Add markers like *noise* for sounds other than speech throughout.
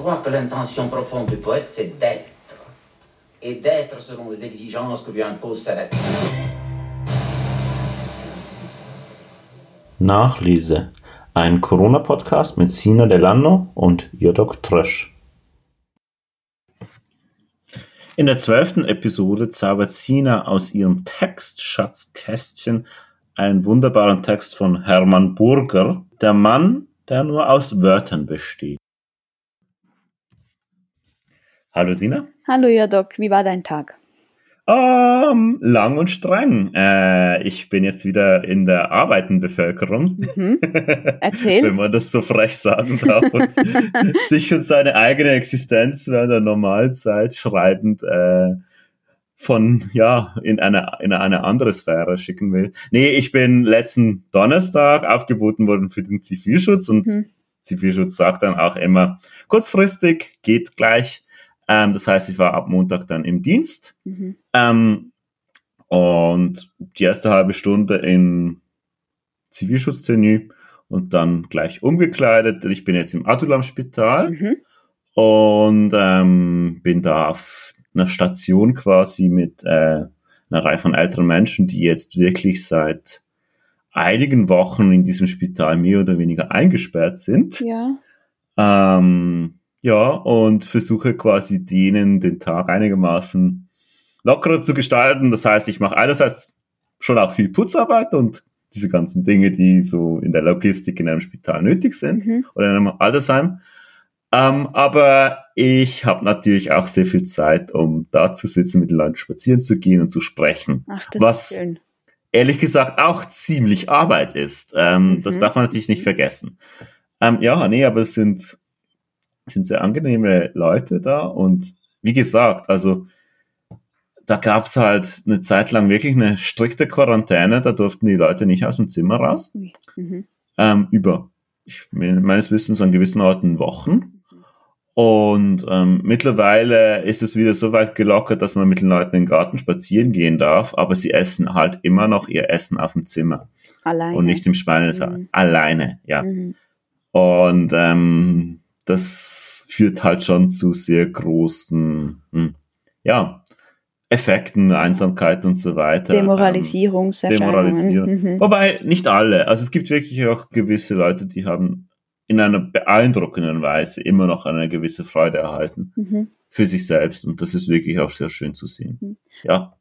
crois que l'intention profonde du poète, c'est d'être. Et d'être selon les exigences que lui impose sa nature. Nachlese. Ein Corona-Podcast mit Sina Delano und Jodok Trösch. In der zwölften Episode zaubert Sina aus ihrem Textschatzkästchen einen wunderbaren Text von Hermann Burger, der Mann, der nur aus Wörtern besteht. Hallo Sina. Hallo Jodok, wie war dein Tag? Um, lang und streng. Äh, ich bin jetzt wieder in der Arbeitenbevölkerung. Mhm. *laughs* Erzähl. Wenn man das so frech sagen darf. Und *laughs* sich und seine eigene Existenz während der Normalzeit schreibend äh, von, ja, in eine, in eine andere Sphäre schicken will. Nee, ich bin letzten Donnerstag aufgeboten worden für den Zivilschutz und mhm. Zivilschutz sagt dann auch immer, kurzfristig, geht gleich. Ähm, das heißt, ich war ab Montag dann im Dienst. Mhm. Ähm, und die erste halbe Stunde in Zivilschutztenue und dann gleich umgekleidet. Ich bin jetzt im Adulam-Spital mhm. und ähm, bin da auf einer Station quasi mit äh, einer Reihe von älteren Menschen, die jetzt wirklich seit einigen Wochen in diesem Spital mehr oder weniger eingesperrt sind. Ja. Ähm, ja, und versuche quasi denen den Tag einigermaßen lockerer zu gestalten. Das heißt, ich mache einerseits schon auch viel Putzarbeit und diese ganzen Dinge, die so in der Logistik in einem Spital nötig sind mhm. oder in einem Altersheim. Ähm, aber ich habe natürlich auch sehr viel Zeit, um da zu sitzen, mit den Leuten spazieren zu gehen und zu sprechen. Ach, das was ist schön. ehrlich gesagt auch ziemlich Arbeit ist. Ähm, mhm. Das darf man natürlich nicht vergessen. Ähm, ja, nee, aber es sind, sind sehr angenehme Leute da und wie gesagt, also da gab's halt eine Zeit lang wirklich eine strikte Quarantäne, da durften die Leute nicht aus dem Zimmer raus. Mhm. Ähm, über, ich, meines Wissens an gewissen Orten Wochen. Und ähm, mittlerweile ist es wieder so weit gelockert, dass man mit den Leuten in den Garten spazieren gehen darf, aber sie essen halt immer noch ihr Essen auf dem Zimmer. Alleine. Und nicht im Speisesaal. Mhm. Alleine, ja. Mhm. Und ähm, das führt halt schon zu sehr großen, hm, ja, Effekten, Einsamkeit und so weiter. Demoralisierungserscheinungen. Demoralisierung. Mhm. Wobei nicht alle. Also es gibt wirklich auch gewisse Leute, die haben in einer beeindruckenden Weise immer noch eine gewisse Freude erhalten mhm. für sich selbst. Und das ist wirklich auch sehr schön zu sehen. Mhm. Ja.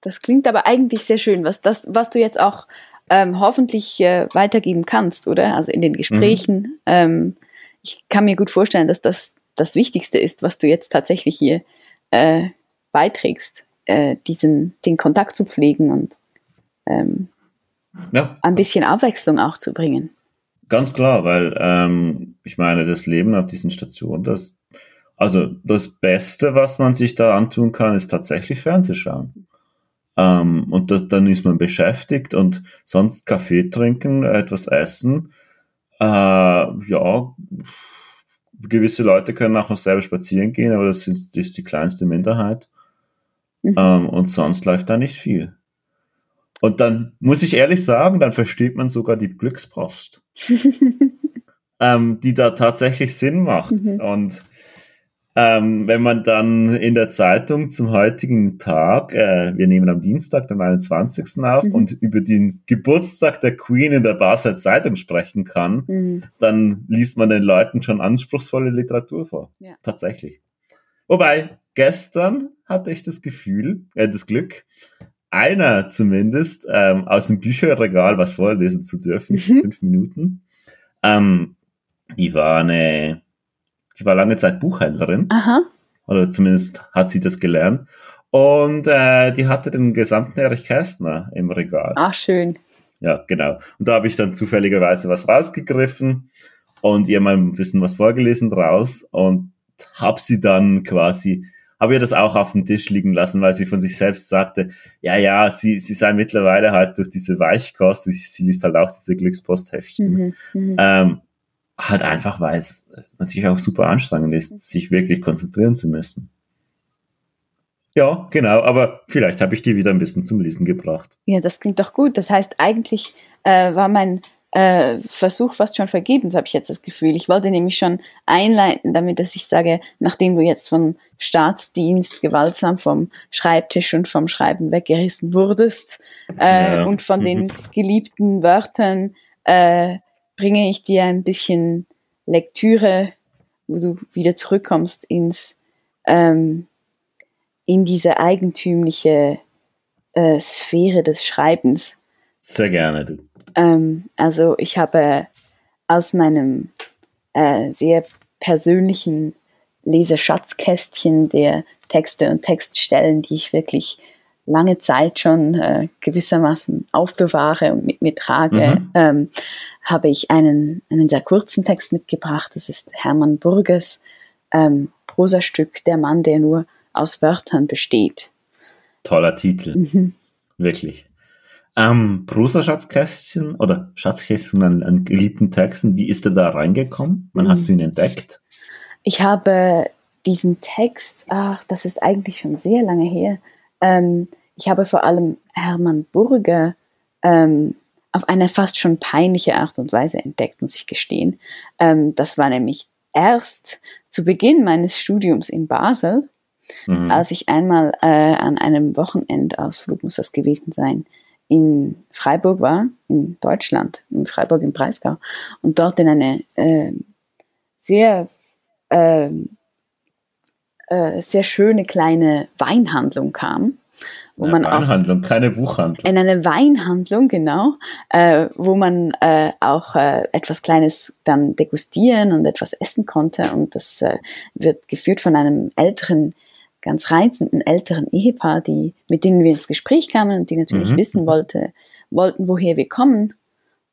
Das klingt aber eigentlich sehr schön, was, das, was du jetzt auch ähm, hoffentlich äh, weitergeben kannst, oder? Also in den Gesprächen. Mhm. Ähm, ich kann mir gut vorstellen, dass das das Wichtigste ist, was du jetzt tatsächlich hier äh, beiträgst, äh, diesen, den Kontakt zu pflegen und ähm, ja. ein bisschen Abwechslung auch zu bringen. Ganz klar, weil ähm, ich meine, das Leben auf diesen Stationen, das, also das Beste, was man sich da antun kann, ist tatsächlich Fernsehschauen. Ähm, und das, dann ist man beschäftigt und sonst Kaffee trinken, etwas essen. Äh, ja, gewisse Leute können auch noch selber spazieren gehen, aber das ist, das ist die kleinste Minderheit. Mhm. Ähm, und sonst läuft da nicht viel. Und dann muss ich ehrlich sagen, dann versteht man sogar die Glückspost, *laughs* ähm, die da tatsächlich Sinn macht. Mhm. Und ähm, wenn man dann in der Zeitung zum heutigen Tag, äh, wir nehmen am Dienstag, den 21. auf, mhm. und über den Geburtstag der Queen in der Basel Zeitung sprechen kann, mhm. dann liest man den Leuten schon anspruchsvolle Literatur vor. Ja. Tatsächlich. Wobei, gestern hatte ich das Gefühl, äh, das Glück, einer zumindest ähm, aus dem Bücherregal was vorlesen zu dürfen, mhm. fünf Minuten. Ähm, die war eine, die war lange Zeit Buchhändlerin. Aha. Oder zumindest hat sie das gelernt. Und äh, die hatte den gesamten Erich Kästner im Regal. Ach, schön. Ja, genau. Und da habe ich dann zufälligerweise was rausgegriffen und ihr mal ein bisschen was vorgelesen draus und habe sie dann quasi habe ihr das auch auf dem Tisch liegen lassen, weil sie von sich selbst sagte, ja, ja, sie, sie sei mittlerweile halt durch diese Weichkost, sie, sie liest halt auch diese Glückspostheftchen, mhm, mhm, ähm, halt einfach, weil es natürlich auch super anstrengend ist, sich wirklich konzentrieren zu müssen. Ja, genau, aber vielleicht habe ich die wieder ein bisschen zum Lesen gebracht. Ja, das klingt doch gut. Das heißt, eigentlich äh, war mein äh, Versuch fast schon vergebens, habe ich jetzt das Gefühl. Ich wollte nämlich schon einleiten, damit dass ich sage, nachdem du jetzt von Staatsdienst gewaltsam vom Schreibtisch und vom Schreiben weggerissen wurdest äh, ja. und von den mhm. geliebten Wörtern, äh, bringe ich dir ein bisschen Lektüre, wo du wieder zurückkommst ins ähm, in diese eigentümliche äh, Sphäre des Schreibens. Sehr gerne, du. Ähm, also ich habe aus meinem äh, sehr persönlichen Leserschatzkästchen der Texte und Textstellen, die ich wirklich lange Zeit schon äh, gewissermaßen aufbewahre und mit mir trage, mhm. ähm, habe ich einen, einen sehr kurzen Text mitgebracht. Das ist Hermann Burges ähm, Prosastück Der Mann, der nur aus Wörtern besteht. Toller Titel. Mhm. Wirklich. Ähm, Prosa-Schatzkästchen oder Schatzkästchen an, an, geliebten Texten, wie ist er da reingekommen? Wann mhm. hast du ihn entdeckt? Ich habe diesen Text, ach, das ist eigentlich schon sehr lange her. Ähm, ich habe vor allem Hermann Burger ähm, auf eine fast schon peinliche Art und Weise entdeckt, muss ich gestehen. Ähm, das war nämlich erst zu Beginn meines Studiums in Basel, mhm. als ich einmal äh, an einem Wochenendausflug, muss das gewesen sein, in Freiburg war, in Deutschland, in Freiburg im Breisgau, und dort in eine äh, sehr, äh, äh, sehr schöne kleine Weinhandlung kam. Wo eine man Weinhandlung, auch, keine Buchhandlung. In eine Weinhandlung, genau, äh, wo man äh, auch äh, etwas Kleines dann degustieren und etwas essen konnte. Und das äh, wird geführt von einem älteren ganz reizenden älteren Ehepaar, die, mit denen wir ins Gespräch kamen und die natürlich mhm. wissen wollte, wollten, woher wir kommen.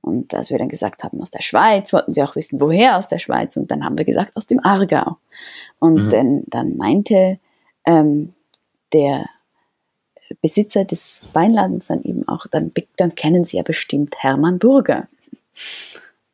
Und als wir dann gesagt haben, aus der Schweiz, wollten sie auch wissen, woher aus der Schweiz. Und dann haben wir gesagt, aus dem Aargau. Und mhm. dann, dann meinte ähm, der Besitzer des Weinladens dann eben auch, dann, dann kennen sie ja bestimmt Hermann Burger.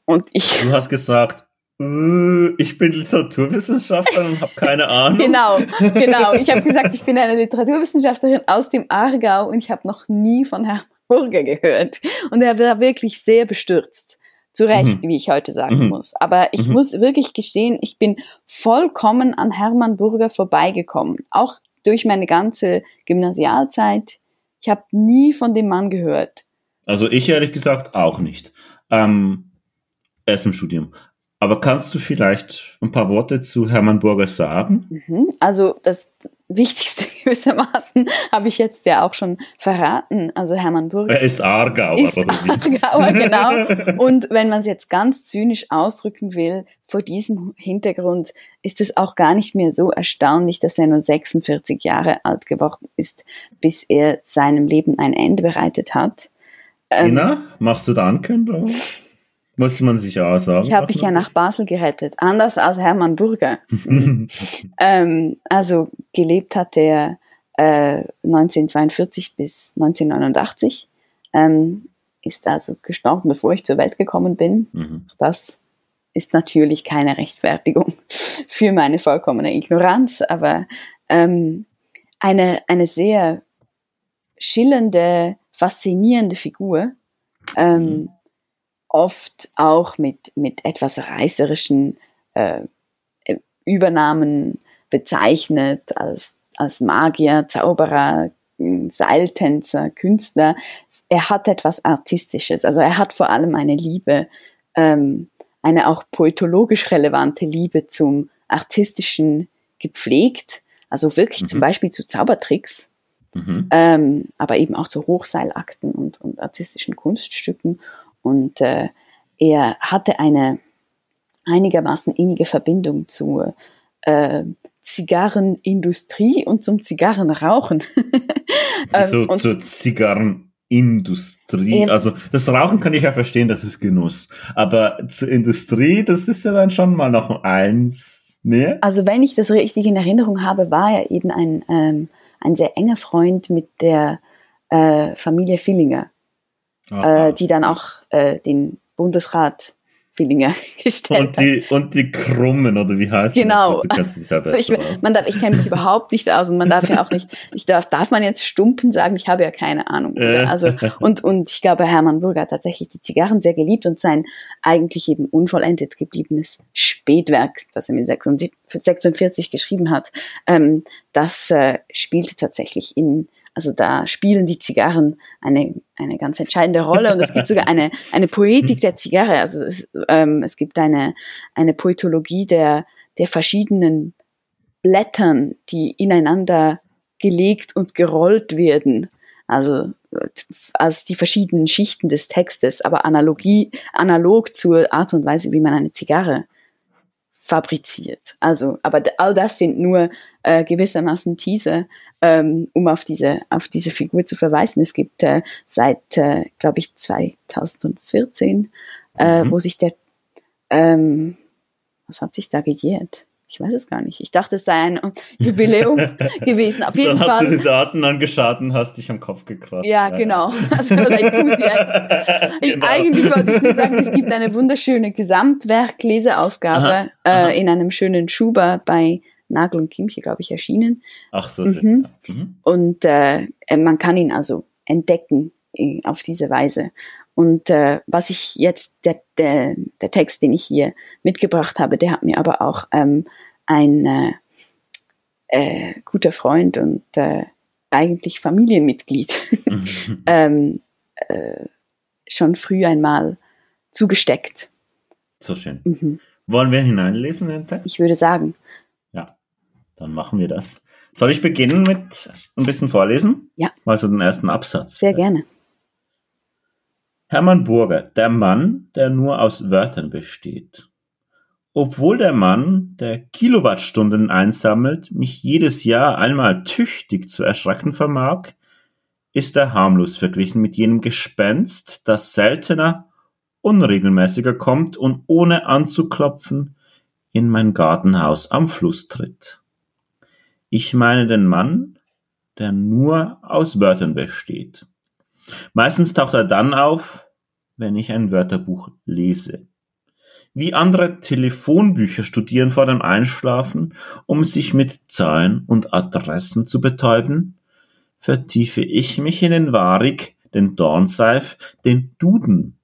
Und ich. Du hast gesagt, äh, ich bin Literaturwissenschaftlerin und habe keine *laughs* Ahnung. genau, genau. Ich habe gesagt, ich bin eine Literaturwissenschaftlerin aus dem Aargau und ich habe noch nie von Herrn Burger gehört. Und er war wirklich sehr bestürzt. Zu Recht, mhm. wie ich heute sagen mhm. muss. Aber ich mhm. muss wirklich gestehen, ich bin vollkommen an Hermann Burger vorbeigekommen. Auch durch meine ganze Gymnasialzeit. Ich habe nie von dem Mann gehört. Also ich ehrlich gesagt auch nicht. Ähm, erst im Studium. Aber kannst du vielleicht ein paar Worte zu Hermann Burger sagen? Mhm. Also das Wichtigste *laughs* gewissermaßen habe ich jetzt ja auch schon verraten. Also Hermann Burger. Er ist Aargauer. Ist Aargauer, *laughs* genau. Und wenn man es jetzt ganz zynisch ausdrücken will, vor diesem Hintergrund ist es auch gar nicht mehr so erstaunlich, dass er nur 46 Jahre alt geworden ist, bis er seinem Leben ein Ende bereitet hat. Ina, ähm, machst du da Ankündigung? *laughs* Muss man sich auch sagen. Ich habe mich ja nach Basel gerettet, anders als Hermann Burger. *laughs* ähm, also gelebt hat er äh, 1942 bis 1989, ähm, ist also gestorben, bevor ich zur Welt gekommen bin. Mhm. Das ist natürlich keine Rechtfertigung *laughs* für meine vollkommene Ignoranz, aber ähm, eine, eine sehr schillernde, faszinierende Figur. Ähm, mhm oft auch mit, mit etwas reißerischen äh, Übernahmen bezeichnet als, als Magier, Zauberer, Seiltänzer, Künstler. Er hat etwas Artistisches. Also er hat vor allem eine Liebe, ähm, eine auch poetologisch relevante Liebe zum Artistischen gepflegt. Also wirklich mhm. zum Beispiel zu Zaubertricks, mhm. ähm, aber eben auch zu Hochseilakten und, und artistischen Kunststücken. Und äh, er hatte eine einigermaßen innige Verbindung zur äh, Zigarrenindustrie und zum Zigarrenrauchen. *laughs* Wieso ähm, zur Zigarrenindustrie? also das Rauchen kann ich ja verstehen, das ist Genuss. Aber zur Industrie, das ist ja dann schon mal noch eins mehr. Also wenn ich das richtig in Erinnerung habe, war er eben ein, ähm, ein sehr enger Freund mit der äh, Familie Villinger äh, die dann auch äh, den Bundesrat Zwillinge *laughs* gestellt und die, und die Krummen, oder wie heißt genau. das? Genau. Ich, ich kenne mich überhaupt nicht aus und man darf ja auch nicht, ich darf, darf man jetzt Stumpen sagen, ich habe ja keine Ahnung. Oder? Also, und, und ich glaube, Hermann Burger hat tatsächlich die Zigarren sehr geliebt und sein eigentlich eben unvollendet gebliebenes Spätwerk, das er mit 46 geschrieben hat, ähm, das äh, spielte tatsächlich in also da spielen die Zigarren eine, eine ganz entscheidende Rolle und es gibt sogar eine, eine Poetik der Zigarre. Also es, ähm, es gibt eine, eine Poetologie der, der verschiedenen Blättern, die ineinander gelegt und gerollt werden. Also als die verschiedenen Schichten des Textes, aber Analogie, analog zur Art und Weise, wie man eine Zigarre fabriziert. Also, aber all das sind nur äh, gewissermaßen Teaser, ähm, um auf diese, auf diese Figur zu verweisen. Es gibt äh, seit, äh, glaube ich, 2014, äh, mhm. wo sich der, ähm, was hat sich da gejährt? Ich weiß es gar nicht. Ich dachte, es sei ein Jubiläum *laughs* gewesen. Auf jeden Dann Fall. Hast du die Daten angeschaut und hast dich am Kopf gekratzt. Ja, ja. genau. Also, oder ich tue es jetzt. *laughs* genau. Eigentlich wollte ich nur sagen, es gibt eine wunderschöne Gesamtwerk-Leseausgabe äh, in einem schönen Schuber bei Nagel und Kimche, glaube ich, erschienen. Ach so. Mhm. Mhm. Und äh, man kann ihn also entdecken äh, auf diese Weise. Und äh, was ich jetzt, der, der, der Text, den ich hier mitgebracht habe, der hat mir aber auch ähm, ein äh, äh, guter Freund und äh, eigentlich Familienmitglied mhm. *laughs* ähm, äh, schon früh einmal zugesteckt. So schön. Mhm. Wollen wir hineinlesen in den Text? Ich würde sagen. Ja, dann machen wir das. Soll ich beginnen mit ein bisschen vorlesen? Ja. Mal so den ersten Absatz. Sehr gerne. Hermann Burger, der Mann, der nur aus Wörtern besteht. Obwohl der Mann, der Kilowattstunden einsammelt, mich jedes Jahr einmal tüchtig zu erschrecken vermag, ist er harmlos verglichen mit jenem Gespenst, das seltener, unregelmäßiger kommt und ohne anzuklopfen in mein Gartenhaus am Fluss tritt. Ich meine den Mann, der nur aus Wörtern besteht. Meistens taucht er dann auf, wenn ich ein Wörterbuch lese. Wie andere Telefonbücher studieren vor dem Einschlafen, um sich mit Zahlen und Adressen zu betäuben, vertiefe ich mich in den Warig, den Dornseif, den Duden.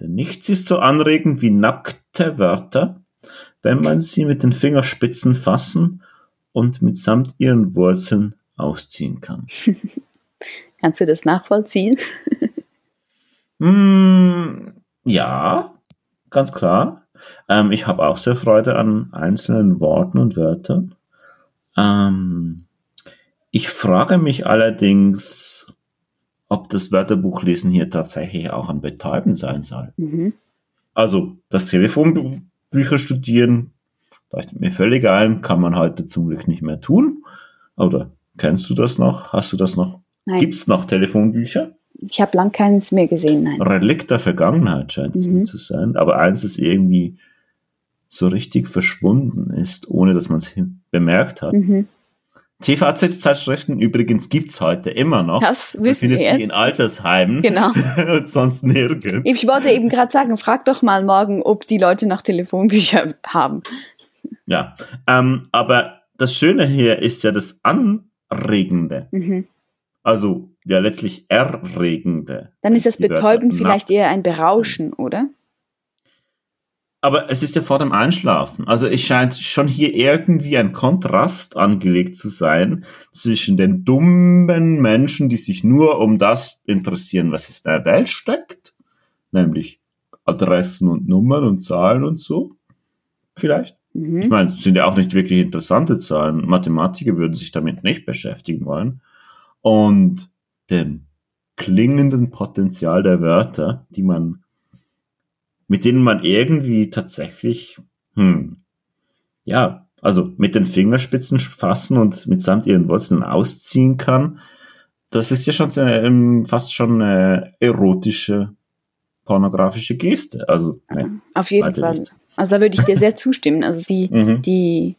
Denn nichts ist so anregend wie nackte Wörter, wenn man sie mit den Fingerspitzen fassen und mitsamt ihren Wurzeln ausziehen kann. *laughs* Kannst du das nachvollziehen? *laughs* mm, ja, ganz klar. Ähm, ich habe auch sehr Freude an einzelnen Worten und Wörtern. Ähm, ich frage mich allerdings, ob das Wörterbuchlesen hier tatsächlich auch ein Betäuben sein soll. Mhm. Also das Telefonbücher studieren, leuchtet mir völlig ein, kann man heute zum Glück nicht mehr tun. Oder kennst du das noch? Hast du das noch Gibt es noch Telefonbücher? Ich habe lang keines mehr gesehen, nein. Relikt der Vergangenheit scheint es mhm. zu sein. Aber eins ist irgendwie so richtig verschwunden ist, ohne dass man es bemerkt hat. Mhm. TVZ-Zeitschriften übrigens gibt es heute immer noch. Das wissen findet wir jetzt. in Altersheimen. Genau. *laughs* und sonst nirgends. Ich wollte eben gerade sagen, frag doch mal morgen, ob die Leute noch Telefonbücher haben. Ja, ähm, aber das Schöne hier ist ja das Anregende. Mhm. Also ja letztlich erregende. Dann ist das Betäuben vielleicht eher ein Berauschen, oder? Aber es ist ja vor dem Einschlafen. Also es scheint schon hier irgendwie ein Kontrast angelegt zu sein zwischen den dummen Menschen, die sich nur um das interessieren, was in der Welt steckt, nämlich Adressen und Nummern und Zahlen und so. Vielleicht. Mhm. Ich meine, es sind ja auch nicht wirklich interessante Zahlen. Mathematiker würden sich damit nicht beschäftigen wollen und dem klingenden Potenzial der Wörter, die man, mit denen man irgendwie tatsächlich, hm, ja, also mit den Fingerspitzen fassen und mitsamt ihren Wurzeln ausziehen kann, das ist ja schon eine, ähm, fast schon eine erotische, pornografische Geste. Also, ne, Auf jeden Fall. Nicht. Also da würde ich dir sehr zustimmen. Also die, mhm. die,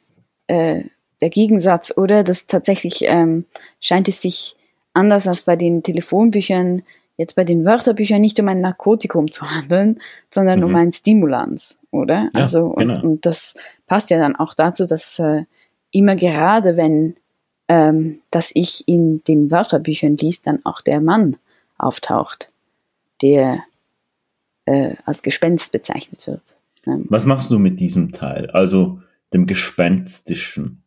äh, der Gegensatz, oder? Das tatsächlich ähm, scheint es sich anders als bei den Telefonbüchern jetzt bei den Wörterbüchern nicht um ein Narkotikum zu *laughs* handeln, sondern mhm. um ein Stimulans, oder? Ja, also, und, genau. und, das passt ja dann auch dazu, dass äh, immer gerade, wenn ähm, dass ich in den Wörterbüchern liest, dann auch der Mann auftaucht, der äh, als Gespenst bezeichnet wird. Ähm, Was machst du mit diesem Teil? Also dem Gespenstischen,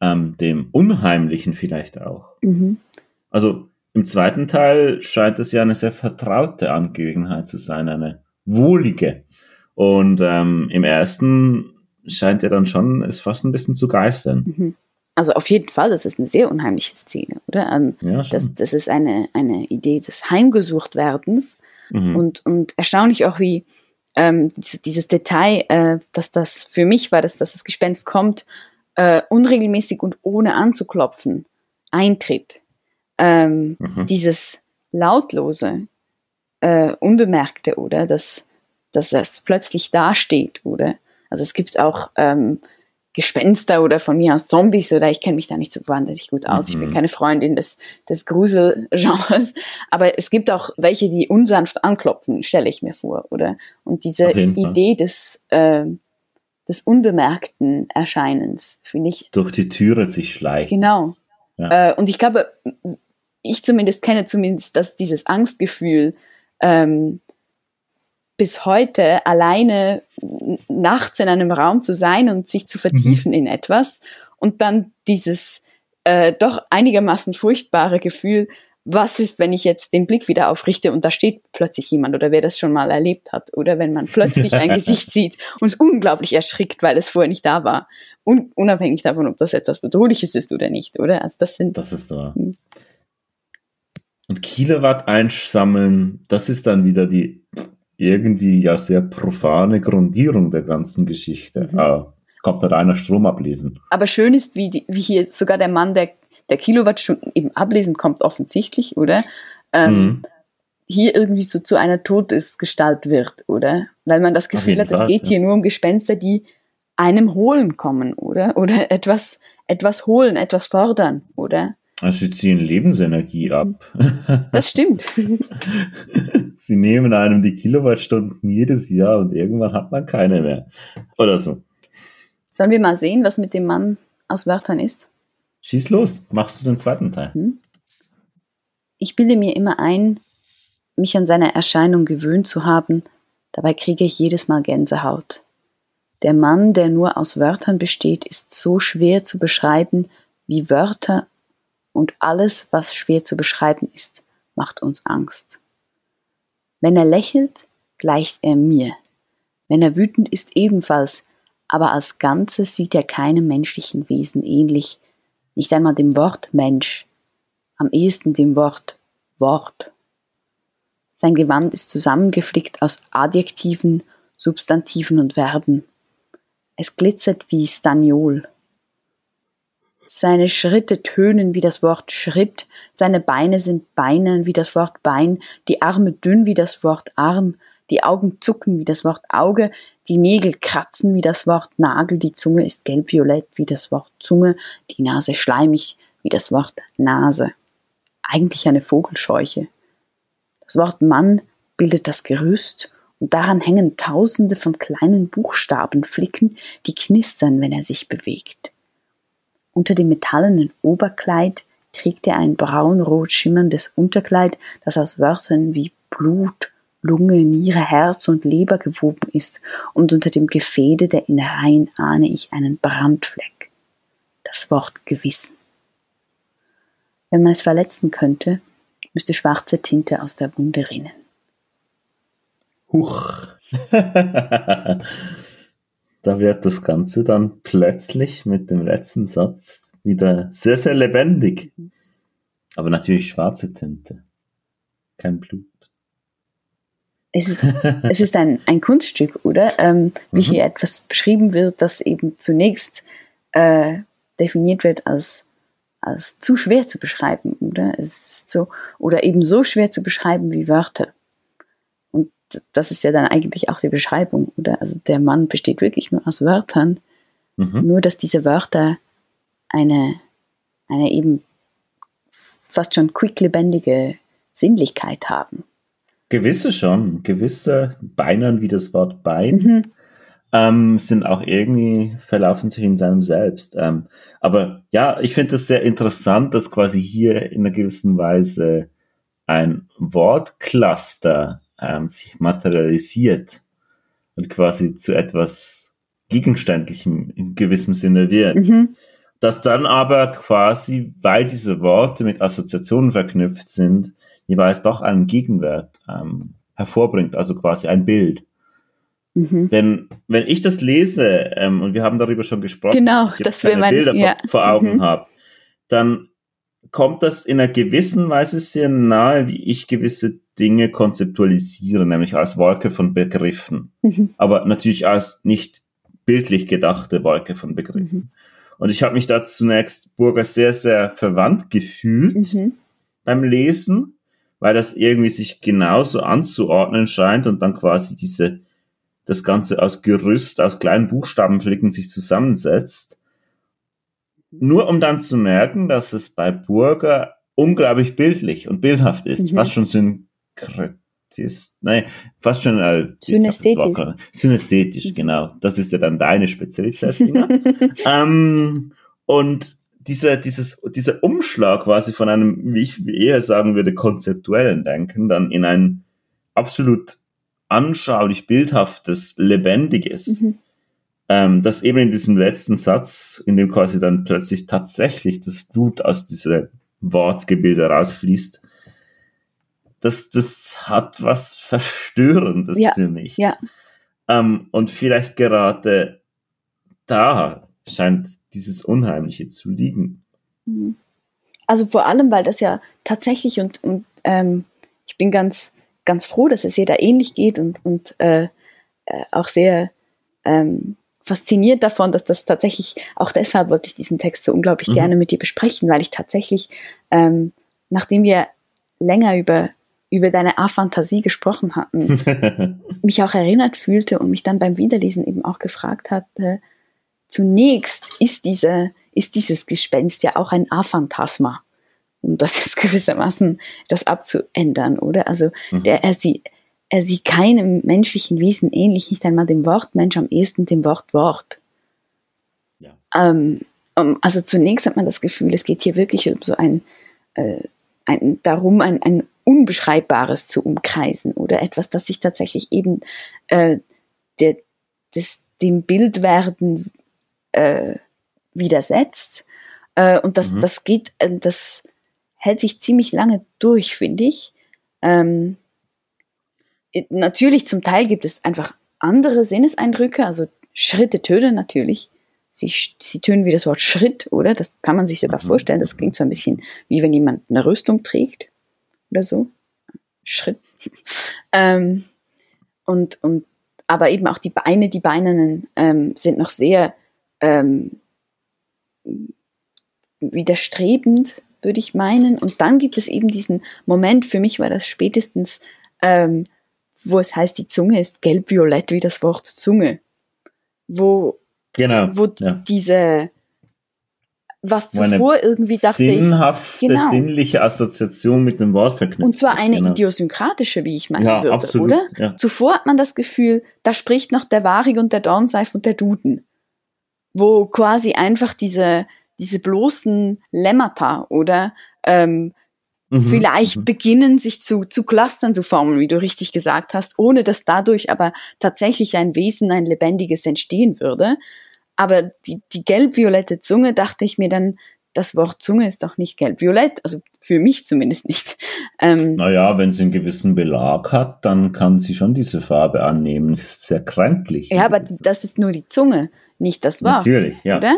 ähm, dem Unheimlichen vielleicht auch. Mhm. Also im zweiten Teil scheint es ja eine sehr vertraute Angelegenheit zu sein, eine wohlige. Und ähm, im ersten scheint ja dann schon es fast ein bisschen zu geißeln. Mhm. Also auf jeden Fall, das ist eine sehr unheimliche Szene, oder? Ähm, ja, das, das ist eine, eine Idee des Heimgesuchtwerdens mhm. und, und erstaunlich auch, wie ähm, dieses, dieses, Detail, äh, dass das für mich war, dass, dass das Gespenst kommt, äh, unregelmäßig und ohne anzuklopfen eintritt. Ähm, mhm. Dieses lautlose, äh, unbemerkte, oder? Dass, dass das plötzlich dasteht, oder? Also es gibt auch ähm, Gespenster oder von mir aus Zombies oder ich kenne mich da nicht so wahnsinnig gut aus. Mhm. Ich bin mhm. keine Freundin des, des Gruselgenres. *laughs* Aber es gibt auch welche, die unsanft anklopfen, stelle ich mir vor, oder? Und diese Idee des, äh, des unbemerkten Erscheinens, finde ich. Durch die Türe sich schleicht. Genau. Ja. Äh, und ich glaube, ich zumindest kenne zumindest dass dieses Angstgefühl, ähm, bis heute alleine nachts in einem Raum zu sein und sich zu vertiefen mhm. in etwas und dann dieses äh, doch einigermaßen furchtbare Gefühl, was ist, wenn ich jetzt den Blick wieder aufrichte und da steht plötzlich jemand oder wer das schon mal erlebt hat oder wenn man plötzlich ein *laughs* Gesicht sieht und unglaublich erschrickt, weil es vorher nicht da war. Un unabhängig davon, ob das etwas Bedrohliches ist oder nicht, oder? Also das sind. Das ist wahr. Hm. Und Kilowatt einsammeln, das ist dann wieder die irgendwie ja sehr profane Grundierung der ganzen Geschichte. Mhm. Ah, kommt da einer Strom ablesen. Aber schön ist, wie, die, wie hier sogar der Mann, der, der Kilowattstunden eben ablesen kommt, offensichtlich, oder? Ähm, mhm. Hier irgendwie so zu einer Todesgestalt wird, oder? Weil man das Gefühl hat, es geht ja. hier nur um Gespenster, die einem holen kommen, oder? *laughs* Oder etwas, etwas holen, etwas fordern, oder? Also sie ziehen Lebensenergie ab. *laughs* Das stimmt. *laughs* sie nehmen einem die Kilowattstunden jedes Jahr und irgendwann hat man keine mehr. Oder so. Sollen wir mal sehen, was mit dem Mann aus Wörtern ist? Schieß los, machst du den zweiten Teil. Hm? Ich bilde mir immer ein, mich an seine Erscheinung gewöhnt zu haben, dabei kriege ich jedes Mal Gänsehaut. Der Mann, der nur aus Wörtern besteht, ist so schwer zu beschreiben wie Wörter und alles, was schwer zu beschreiben ist, macht uns Angst. Wenn er lächelt, gleicht er mir. Wenn er wütend ist, ebenfalls, aber als Ganzes sieht er keinem menschlichen Wesen ähnlich, nicht einmal dem Wort Mensch, am ehesten dem Wort Wort. Sein Gewand ist zusammengeflickt aus Adjektiven, Substantiven und Verben. Es glitzert wie Staniol. Seine Schritte tönen wie das Wort Schritt, seine Beine sind Beinen wie das Wort Bein, die Arme dünn wie das Wort Arm, die Augen zucken wie das Wort Auge, die Nägel kratzen wie das Wort Nagel, die Zunge ist gelbviolett wie das Wort Zunge, die Nase schleimig wie das Wort Nase. Eigentlich eine Vogelscheuche. Das Wort Mann bildet das Gerüst und daran hängen tausende von kleinen Buchstabenflicken, die knistern, wenn er sich bewegt. Unter dem metallenen Oberkleid trägt er ein braunrot schimmerndes Unterkleid, das aus Wörtern wie Blut, Lunge, Niere, Herz und Leber gewoben ist, und unter dem Gefäde der Innereien ahne ich einen Brandfleck. Das Wort Gewissen. Wenn man es verletzen könnte, müsste schwarze Tinte aus der Wunde rinnen. Huch. *laughs* da wird das Ganze dann plötzlich mit dem letzten Satz wieder sehr, sehr lebendig. Aber natürlich schwarze Tinte. Kein Blut. Es ist, *laughs* es ist ein, ein Kunststück, oder? Ähm, wie mhm. hier etwas beschrieben wird, das eben zunächst äh, definiert wird als, als zu schwer zu beschreiben, oder? Es ist so, oder eben so schwer zu beschreiben wie Wörter das ist ja dann eigentlich auch die Beschreibung, oder? Also der Mann besteht wirklich nur aus Wörtern, mhm. nur dass diese Wörter eine, eine eben fast schon quick lebendige Sinnlichkeit haben. Gewisse schon, gewisse Beinern wie das Wort Bein mhm. ähm, sind auch irgendwie, verlaufen sich in seinem Selbst. Ähm, aber ja, ich finde es sehr interessant, dass quasi hier in einer gewissen Weise ein Wortcluster ähm, sich materialisiert und quasi zu etwas Gegenständlichem in gewissem Sinne wird. Mhm. Das dann aber quasi, weil diese Worte mit Assoziationen verknüpft sind, jeweils doch einen Gegenwert ähm, hervorbringt, also quasi ein Bild. Mhm. Denn wenn ich das lese, ähm, und wir haben darüber schon gesprochen, genau, dass wir mein, Bilder ja. vor, vor, Augen mhm. habe, dann kommt das in einer gewissen Weise sehr nahe, wie ich gewisse Dinge konzeptualisiere, nämlich als Wolke von Begriffen. Mhm. Aber natürlich als nicht bildlich gedachte Wolke von Begriffen. Mhm. Und ich habe mich da zunächst Burger sehr, sehr verwandt gefühlt mhm. beim Lesen, weil das irgendwie sich genauso anzuordnen scheint und dann quasi diese, das Ganze aus Gerüst, aus kleinen Buchstabenflicken sich zusammensetzt. Nur um dann zu merken, dass es bei Burger unglaublich bildlich und bildhaft ist, mhm. was schon synkretist, nein, fast schon äh, synästhetisch. Synästhetisch, genau. Das ist ja dann deine Spezialität. *laughs* ähm, und dieser, dieses, dieser Umschlag quasi von einem, wie ich eher sagen würde, konzeptuellen Denken dann in ein absolut anschaulich bildhaftes, lebendiges, mhm. ähm, das eben in diesem letzten Satz, in dem quasi dann plötzlich tatsächlich das Blut aus dieser Wortgebilde rausfließt, das, das hat was Verstörendes ja, für mich. Ja. Ähm, und vielleicht gerade da scheint dieses Unheimliche zu liegen. Mhm. Also vor allem, weil das ja tatsächlich und, und ähm, ich bin ganz, ganz froh, dass es ihr da ähnlich geht und, und äh, äh, auch sehr ähm, fasziniert davon, dass das tatsächlich, auch deshalb wollte ich diesen Text so unglaublich mhm. gerne mit dir besprechen, weil ich tatsächlich, ähm, nachdem wir länger über, über deine A-Fantasie gesprochen hatten, *laughs* mich auch erinnert fühlte und mich dann beim Wiederlesen eben auch gefragt hatte, zunächst ist, diese, ist dieses Gespenst ja auch ein Aphantasma, um das jetzt *laughs* gewissermaßen das abzuändern, oder? Also mhm. der, er, sie, er sieht keinem menschlichen Wesen ähnlich, nicht einmal dem Wort Mensch, am ehesten dem Wort Wort. Ja. Ähm, also zunächst hat man das Gefühl, es geht hier wirklich um so ein, äh, ein darum, ein, ein Unbeschreibbares zu umkreisen oder etwas, das sich tatsächlich eben äh, der, des, dem Bildwerden äh, widersetzt. Äh, und das, mhm. das geht, äh, das hält sich ziemlich lange durch, finde ich. Ähm, natürlich, zum Teil gibt es einfach andere Sinneseindrücke, also Schritte tönen natürlich. Sie, sie tönen wie das Wort Schritt, oder? Das kann man sich sogar mhm. vorstellen. Das klingt so ein bisschen wie wenn jemand eine Rüstung trägt oder so. Schritt. *laughs* ähm, und, und, aber eben auch die Beine, die Beinenen ähm, sind noch sehr ähm, widerstrebend, würde ich meinen. Und dann gibt es eben diesen Moment, für mich war das spätestens, ähm, wo es heißt, die Zunge ist gelb-violett wie das Wort Zunge. Wo, genau, wo ja. diese, was zuvor irgendwie dachte sinnhafte, ich. Genau. sinnliche Assoziation mit dem Wort verknüpft. Und zwar eine genau. idiosynkratische, wie ich meine ja, würde, absolut, oder? Ja. Zuvor hat man das Gefühl, da spricht noch der Warig und der Dornseif und der Duden wo quasi einfach diese, diese bloßen Lemmata oder ähm, mhm. vielleicht mhm. beginnen, sich zu, zu Clustern zu formen, wie du richtig gesagt hast, ohne dass dadurch aber tatsächlich ein Wesen, ein lebendiges entstehen würde. Aber die, die gelb-violette Zunge dachte ich mir dann, das Wort Zunge ist doch nicht gelb-violett, also für mich zumindest nicht. *laughs* Ähm, naja, wenn sie einen gewissen Belag hat, dann kann sie schon diese Farbe annehmen. Es ist sehr kränklich. Ja, aber das ist nur die Zunge nicht das war. Natürlich, ja. Oder?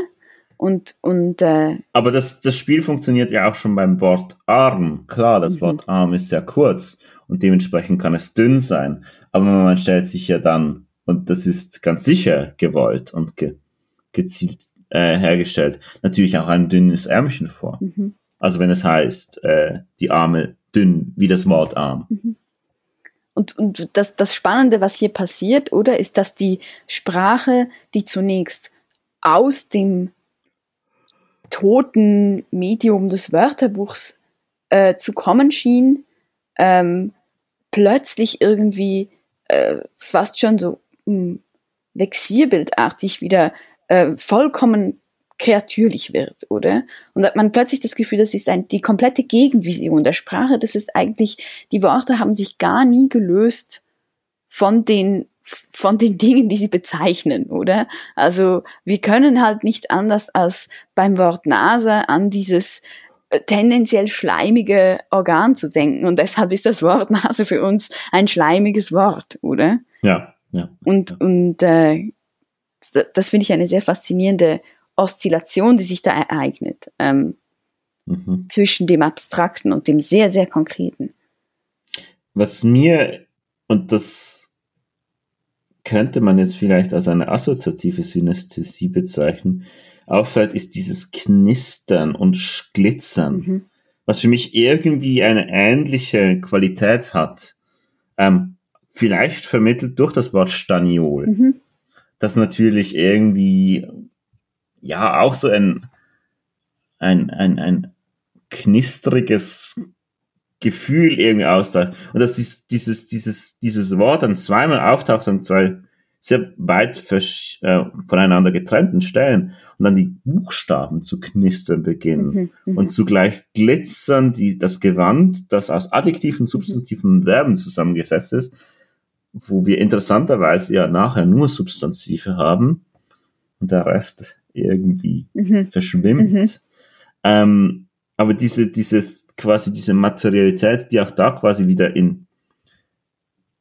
Und, und, äh, Aber das, das Spiel funktioniert ja auch schon beim Wort Arm. Klar, das mhm. Wort Arm ist sehr kurz und dementsprechend kann es dünn sein. Aber man stellt sich ja dann, und das ist ganz sicher gewollt und ge, gezielt äh, hergestellt, natürlich auch ein dünnes Ärmchen vor. Mhm. Also wenn es heißt, äh, die Arme dünn, wie das Wort Arm. Mhm. Und, und das, das Spannende, was hier passiert, oder, ist, dass die Sprache, die zunächst aus dem toten Medium des Wörterbuchs äh, zu kommen schien, ähm, plötzlich irgendwie äh, fast schon so hm, vexierbildartig wieder äh, vollkommen kreatürlich wird, oder? Und hat man plötzlich das Gefühl, das ist ein, die komplette Gegenvision der Sprache. Das ist eigentlich, die Worte haben sich gar nie gelöst von den von den Dingen, die sie bezeichnen, oder? Also wir können halt nicht anders als beim Wort Nase an dieses äh, tendenziell schleimige Organ zu denken und deshalb ist das Wort Nase für uns ein schleimiges Wort, oder? Ja, ja. Und, ja. und äh, das finde ich eine sehr faszinierende Oszillation, die sich da ereignet ähm, mhm. zwischen dem Abstrakten und dem sehr, sehr Konkreten. Was mir, und das könnte man jetzt vielleicht als eine assoziative Synästhesie bezeichnen, auffällt, ist dieses Knistern und Glitzern, mhm. was für mich irgendwie eine ähnliche Qualität hat. Ähm, vielleicht vermittelt durch das Wort Staniol. Mhm. Das natürlich irgendwie ja auch so ein, ein, ein, ein knistriges Gefühl irgendwie austaucht. Und dass dieses, dieses, dieses Wort dann zweimal auftaucht an zwei sehr weit äh, voneinander getrennten Stellen und dann die Buchstaben zu knistern beginnen mhm, mhm. und zugleich glitzern die, das Gewand, das aus Adjektiven, Substantiven und Verben zusammengesetzt ist, wo wir interessanterweise ja nachher nur Substantive haben und der Rest irgendwie mhm. verschwimmt. Mhm. Ähm, aber diese, dieses, quasi diese Materialität, die auch da quasi wieder in,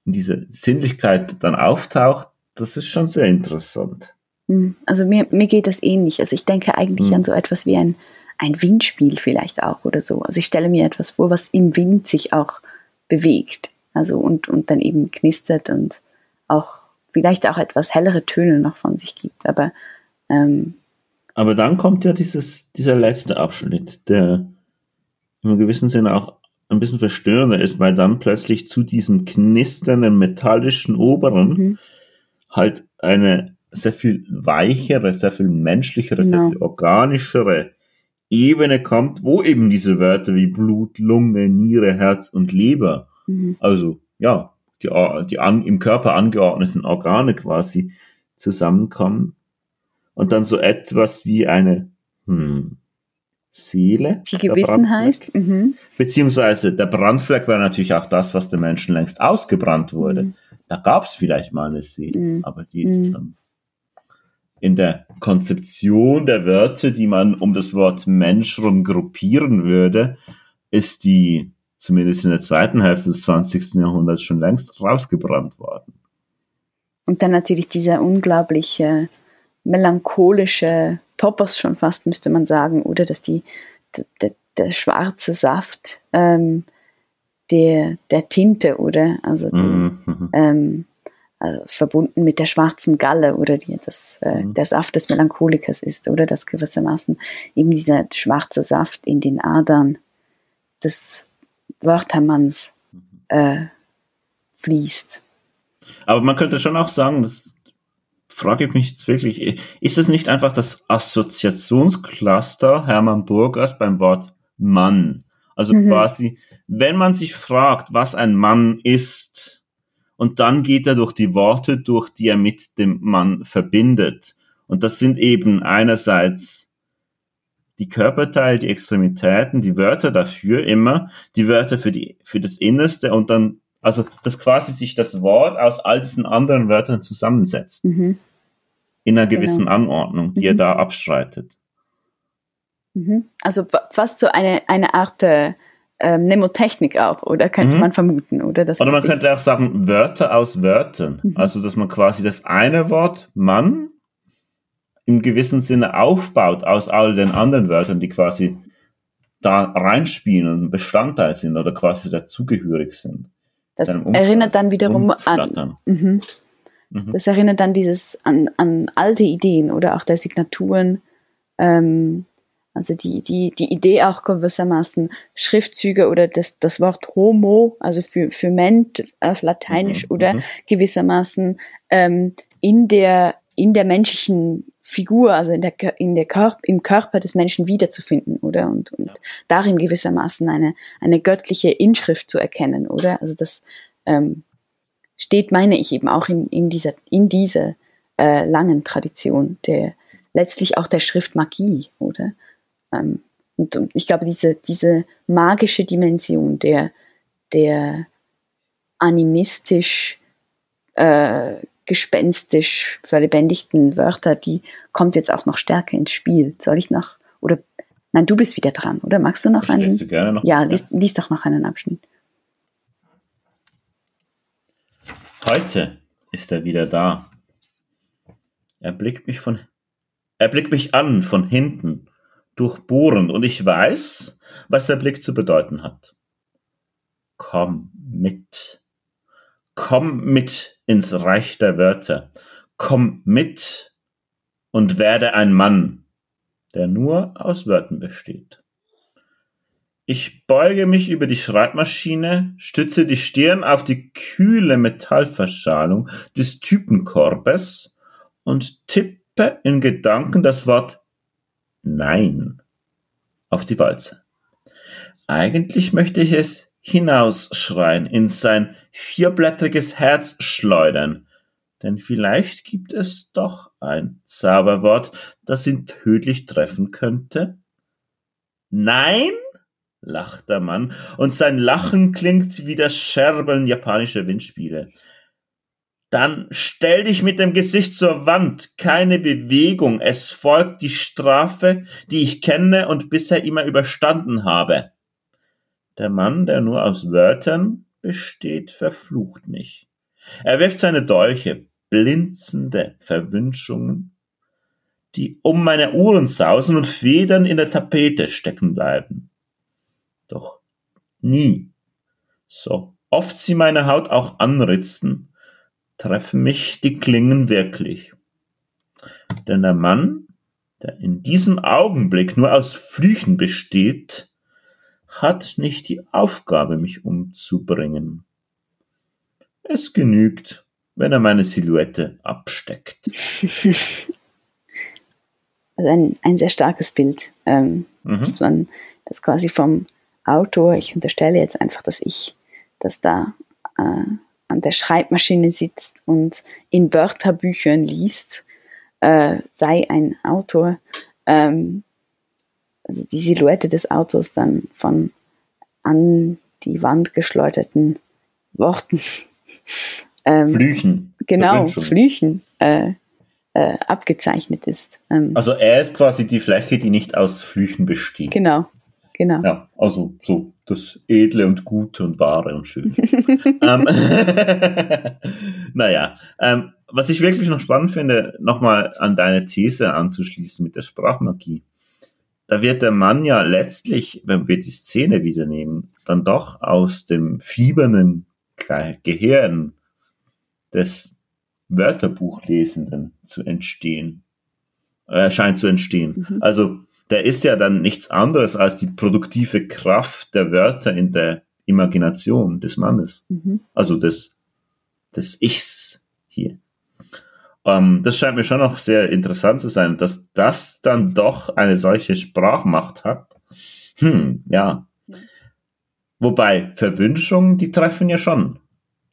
in dieser Sinnlichkeit dann auftaucht, das ist schon sehr interessant. Mhm. Also mir, mir geht das ähnlich. Also ich denke eigentlich mhm. an so etwas wie ein, ein Windspiel vielleicht auch oder so. Also ich stelle mir etwas vor, was im Wind sich auch bewegt. Also und, und dann eben knistert und auch vielleicht auch etwas hellere Töne noch von sich gibt. Aber ähm, aber dann kommt ja dieses, dieser letzte Abschnitt, der im gewissen Sinne auch ein bisschen verstörender ist, weil dann plötzlich zu diesem knisternden metallischen Oberen mhm. halt eine sehr viel weichere, sehr viel menschlichere, genau. sehr viel organischere Ebene kommt, wo eben diese Wörter wie Blut, Lunge, Niere, Herz und Leber, mhm. also ja, die, die an, im Körper angeordneten Organe quasi zusammenkommen und dann so etwas wie eine hm, Seele. Die Gewissen heißt. Mhm. Beziehungsweise der Brandfleck war natürlich auch das, was den Menschen längst ausgebrannt wurde. Mhm. Da gab es vielleicht mal eine Seele, mhm. aber die ist dann in der Konzeption der Wörter, die man um das Wort Mensch rum gruppieren würde, ist die zumindest in der zweiten Hälfte des 20. Jahrhunderts schon längst rausgebrannt worden. Und dann natürlich dieser unglaubliche melancholische Topos schon fast, müsste man sagen, oder dass die, der, der schwarze Saft ähm, der, der Tinte, oder? Also die, mhm. mhm. ähm, äh, verbunden mit der schwarzen Galle oder die, das, äh, mhm. der Saft des Melancholikers ist, oder? Das gewissermaßen eben dieser schwarze Saft in den Adern des Wörtermanns mhm. äh, fließt. Aber man könnte schon auch sagen, dass frage ich mich jetzt wirklich, ist es nicht einfach das Assoziationscluster Hermann Burgers beim Wort Mann? Also mhm. quasi, wenn man sich fragt, was ein Mann ist, und dann geht er durch die Worte durch, die er mit dem Mann verbindet. Und das sind eben einerseits die Körperteile, die Extremitäten, die Wörter dafür immer, die Wörter für die, für das Innerste und dann, also, dass quasi sich das Wort aus all diesen anderen Wörtern zusammensetzt. Mhm in einer gewissen genau. Anordnung, die mhm. er da abstreitet. Mhm. Also fast so eine, eine Art äh, Mnemotechnik auch, oder könnte mhm. man vermuten, oder? Dass oder man könnte auch sagen, Wörter aus Wörtern. Mhm. Also, dass man quasi das eine Wort Mann im gewissen Sinne aufbaut aus all den anderen Wörtern, die quasi da reinspielen und Bestandteil sind oder quasi dazugehörig sind. Das erinnert dann wiederum an. Mhm. Mhm. Das erinnert dann dieses an, an alte Ideen oder auch der Signaturen. Ähm, also die, die, die Idee auch gewissermaßen Schriftzüge oder das, das Wort Homo, also für, für Mensch auf Lateinisch mhm. oder mhm. gewissermaßen ähm, in der in der menschlichen Figur, also in der, in der Körper, im Körper des Menschen wiederzufinden, oder? Und, und ja. darin gewissermaßen eine, eine göttliche Inschrift zu erkennen, oder? Also das ähm, steht, meine ich, eben auch in, in dieser, in dieser äh, langen Tradition der letztlich auch der Schriftmagie, oder? Ähm, und, und, ich glaube, diese, diese magische Dimension der, der animistisch äh, gespenstisch verlebendigten Wörter, die kommt jetzt auch noch stärker ins Spiel. Soll ich noch, oder, nein, du bist wieder dran, oder? Magst du noch ich einen? Gerne noch. Ja, lies, lies doch noch einen Abschnitt. Heute ist er wieder da. Er blickt mich von, er blickt mich an von hinten, durchbohrend, und ich weiß, was der Blick zu bedeuten hat. Komm mit. Komm mit ins Reich der Wörter. Komm mit und werde ein Mann, der nur aus Wörtern besteht. Ich beuge mich über die Schreibmaschine, stütze die Stirn auf die kühle Metallverschalung des Typenkorbes und tippe in Gedanken das Wort Nein auf die Walze. Eigentlich möchte ich es hinausschreien, in sein vierblättriges Herz schleudern. Denn vielleicht gibt es doch ein Zauberwort, das ihn tödlich treffen könnte? Nein? lacht der Mann, und sein Lachen klingt wie das Scherbeln japanischer Windspiele. Dann stell dich mit dem Gesicht zur Wand, keine Bewegung, es folgt die Strafe, die ich kenne und bisher immer überstanden habe. Der Mann, der nur aus Wörtern besteht, verflucht mich. Er wirft seine Dolche, blinzende Verwünschungen, die um meine Uhren sausen und Federn in der Tapete stecken bleiben. Doch nie, so oft sie meine Haut auch anritzen, treffen mich die Klingen wirklich. Denn der Mann, der in diesem Augenblick nur aus Flüchen besteht, hat nicht die Aufgabe, mich umzubringen. Es genügt, wenn er meine Silhouette absteckt. *laughs* Also ein, ein sehr starkes Bild, ähm, mhm. dass man das quasi vom Autor, ich unterstelle jetzt einfach, dass ich, dass da äh, an der Schreibmaschine sitzt und in Wörterbüchern liest, äh, sei ein Autor, ähm, also die Silhouette des Autos dann von an die Wand geschleuderten Worten. *laughs* ähm, Flüchen. Genau, Flüchen äh, äh, abgezeichnet ist. Ähm, also er ist quasi die Fläche, die nicht aus Flüchen besteht. Genau, genau. Ja, also so das Edle und Gute und Wahre und Schöne. *laughs* ähm, *laughs* naja, ähm, was ich wirklich noch spannend finde, nochmal an deine These anzuschließen mit der Sprachmagie da wird der Mann ja letztlich, wenn wir die Szene wieder nehmen, dann doch aus dem fiebernden Gehirn des Wörterbuchlesenden zu entstehen. Er scheint zu entstehen. Mhm. Also der ist ja dann nichts anderes als die produktive Kraft der Wörter in der Imagination des Mannes. Mhm. Also des, des Ichs hier. Ähm, das scheint mir schon noch sehr interessant zu sein, dass das dann doch eine solche Sprachmacht hat. Hm, ja. Wobei Verwünschungen, die treffen ja schon.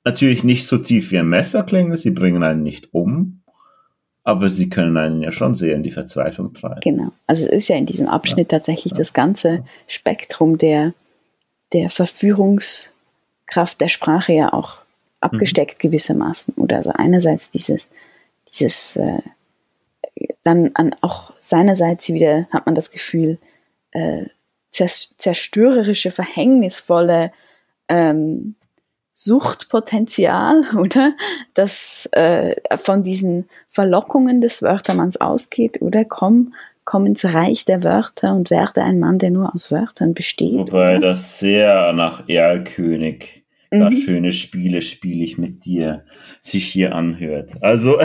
Natürlich nicht so tief wie ein Messerklinge, sie bringen einen nicht um, aber sie können einen ja schon sehr in die Verzweiflung treiben. Genau. Also es ist ja in diesem Abschnitt ja. tatsächlich ja. das ganze Spektrum der, der Verführungskraft der Sprache ja auch abgesteckt mhm. gewissermaßen. Oder also einerseits dieses dieses äh, dann an auch seinerseits wieder hat man das Gefühl äh, zerstörerische, verhängnisvolle ähm, Suchtpotenzial, *laughs* oder? Das äh, von diesen Verlockungen des Wörtermanns ausgeht, oder? Komm, komm ins Reich der Wörter und werde ein Mann, der nur aus Wörtern besteht. Wobei oder? das sehr nach Erlkönig mhm. schöne Spiele spiele ich mit dir, sich hier anhört. Also,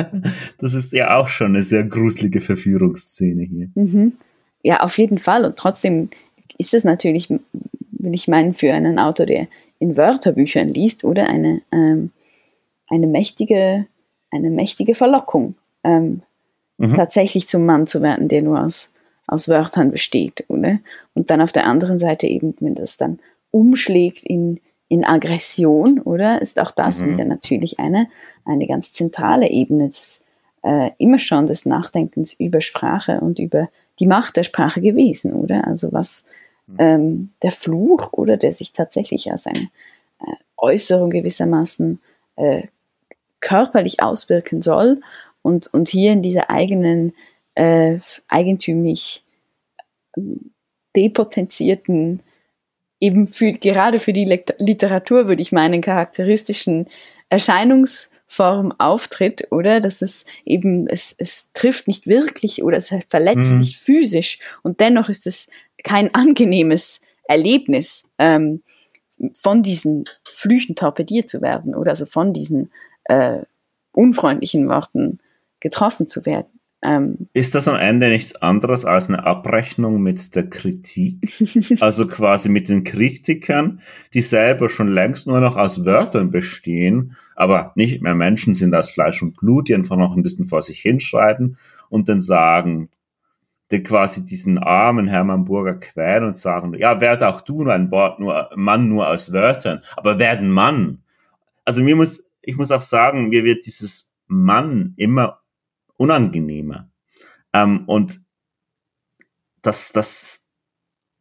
*laughs* das ist ja auch schon eine sehr gruselige Verführungsszene hier. Mhm. Ja, auf jeden Fall. Und trotzdem ist es natürlich, will ich meinen, für einen Autor, der in Wörterbüchern liest, oder eine, ähm, eine mächtige, eine mächtige Verlockung. ähm, mhm. tatsächlich zum Mann zu werden, der nur aus, aus Wörtern besteht, oder? Und dann auf der anderen Seite eben, wenn das dann umschlägt in, in Aggression, oder? Ist auch das mhm. wieder natürlich eine, eine ganz zentrale Ebene des, äh, immer schon des Nachdenkens über Sprache und über die Macht der Sprache gewesen, oder? Also was mhm. ähm, der Fluch, oder der sich tatsächlich als eine äh, Äußerung gewissermaßen äh, körperlich auswirken soll und, und hier in dieser eigenen, äh, eigentümlich ähm, depotenzierten, eben für, gerade für die Literatur würde ich meinen, charakteristischen Erscheinungsform auftritt, oder? Dass es eben, es, es trifft nicht wirklich oder es verletzt mhm. nicht physisch und dennoch ist es kein angenehmes Erlebnis, ähm, von diesen Flüchen torpediert zu werden oder also von diesen äh, unfreundlichen Worten getroffen zu werden. Ähm, ist das am Ende nichts anderes als eine Abrechnung mit der Kritik? *laughs* also quasi mit den Kritikern, die selber schon längst nur noch aus Wörtern bestehen, aber nicht mehr Menschen sind aus Fleisch und Blut, die einfach noch ein bisschen vor sich hinschreiben und dann sagen, die quasi diesen armen Hermann Burger quälen und sagen, ja, werd auch du nur ein Wort, nur Mann nur aus Wörtern, aber werden Mann. Also mir muss, ich muss auch sagen, mir wird dieses Mann immer unangenehmer. Ähm, und dass, dass,